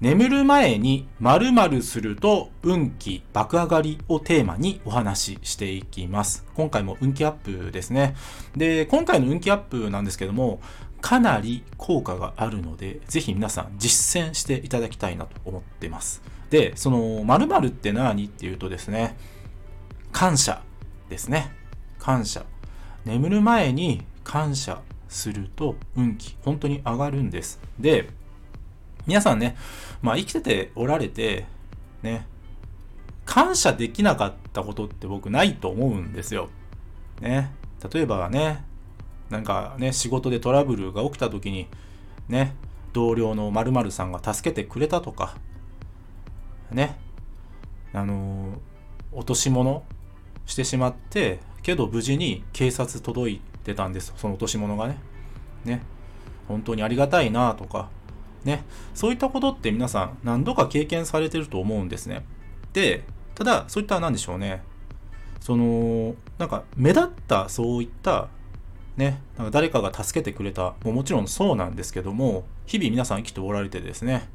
眠る前に〇〇すると運気爆上がりをテーマにお話ししていきます。今回も運気アップですね。で、今回の運気アップなんですけども、かなり効果があるので、ぜひ皆さん実践していただきたいなと思ってます。で、その〇〇って何っていうとですね、感謝ですね。感謝。眠る前に感謝すると運気本当に上がるんです。で、皆さんね、まあ生きてておられて、ね、感謝できなかったことって僕ないと思うんですよ。ね。例えばね、なんかね、仕事でトラブルが起きた時に、ね、同僚の〇〇さんが助けてくれたとか、ね、あのー落とし物してしまって、けど無事に警察届いてたんです。その落とし物がね。ね。本当にありがたいなとか、ね。そういったことって皆さん何度か経験されてると思うんですね。で、ただ、そういった何でしょうね。その、なんか目立ったそういった、ね、なんか誰かが助けてくれたももちろんそうなんですけども、日々皆さん生きておられてですね、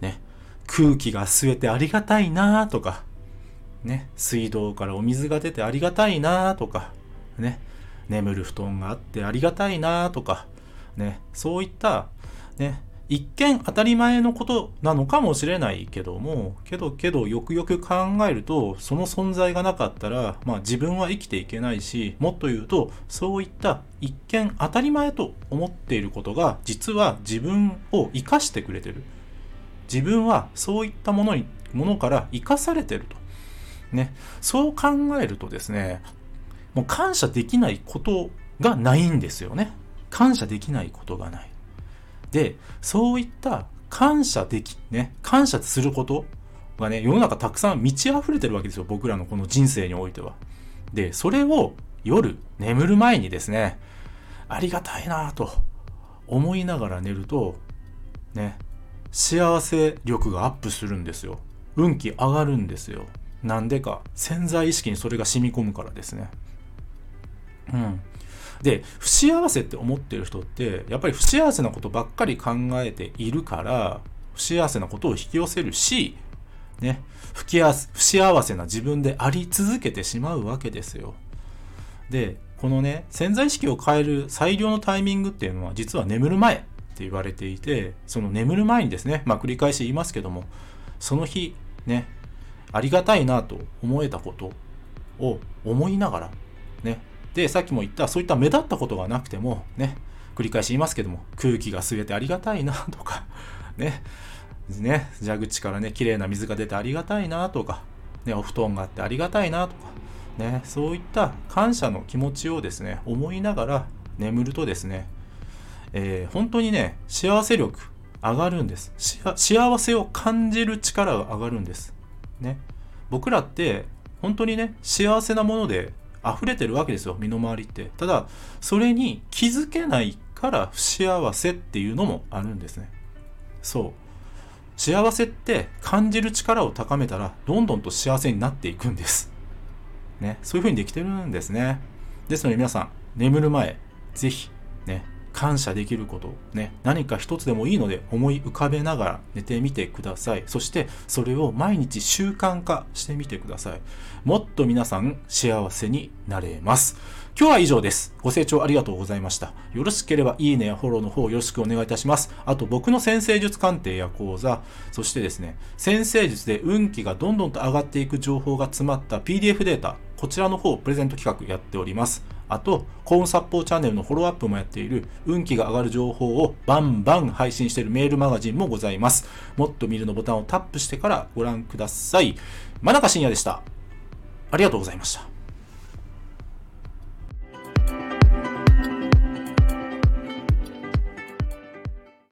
ね、空気が吸えてありがたいなとか、ね、水道からお水が出てありがたいなとか、ね、眠る布団があってありがたいなとか、ね、そういった、ね、一見当たり前のことなのかもしれないけども、けどけどよくよく考えると、その存在がなかったら、まあ自分は生きていけないし、もっと言うと、そういった一見当たり前と思っていることが、実は自分を生かしてくれてる。自分はそういったものに、ものから生かされてると。ね。そう考えるとですね、もう感謝できないことがないんですよね。感謝できないことがない。で、そういった感謝でき、ね、感謝することがね、世の中たくさん満ち溢れてるわけですよ。僕らのこの人生においては。で、それを夜眠る前にですね、ありがたいなと思いながら寝ると、ね、幸せ力がアップするんですよ。運気上がるんですよ。なんでか、潜在意識にそれが染み込むからですね。うん。で、不幸せって思ってる人って、やっぱり不幸せなことばっかり考えているから、不幸せなことを引き寄せるし、ね、不幸せな自分であり続けてしまうわけですよ。で、このね、潜在意識を変える最良のタイミングっていうのは、実は眠る前って言われていて、その眠る前にですね、まあ繰り返し言いますけども、その日、ね、ありがたいなと思えたことを思いながら、ね、で、さっきも言った、そういった目立ったことがなくても、ね、繰り返し言いますけども、空気が吸えてありがたいなとか、ね、ね、蛇口からね、綺麗な水が出てありがたいなとか、ね、お布団があってありがたいなとか、ね、そういった感謝の気持ちをですね、思いながら眠るとですね、えー本当にね、幸せ力上がるんです。幸せを感じる力が上がるんです。ね。僕らって、本当にね、幸せなもので溢れてるわけですよ、身の回りって。ただ、それに気づけないから不幸せっていうのもあるんですね。そう。幸せって感じる力を高めたら、どんどんと幸せになっていくんです。ね。そういう風にできてるんですね。ですので皆さん、眠る前、ぜひ、感謝できること、ね、何か一つでもいいので思い浮かべながら寝てみてください。そして、それを毎日習慣化してみてください。もっと皆さん幸せになれます。今日は以上です。ご清聴ありがとうございました。よろしければいいねやフォローの方よろしくお願いいたします。あと僕の先生術鑑定や講座、そしてですね、先生術で運気がどんどんと上がっていく情報が詰まった PDF データ、こちらの方プレゼント企画やっております。あと、幸運殺法チャンネルのフォローアップもやっている運気が上がる情報をバンバン配信しているメールマガジンもございます。もっと見るのボタンをタップしてからご覧ください。真中信也でした。ありがとうございました。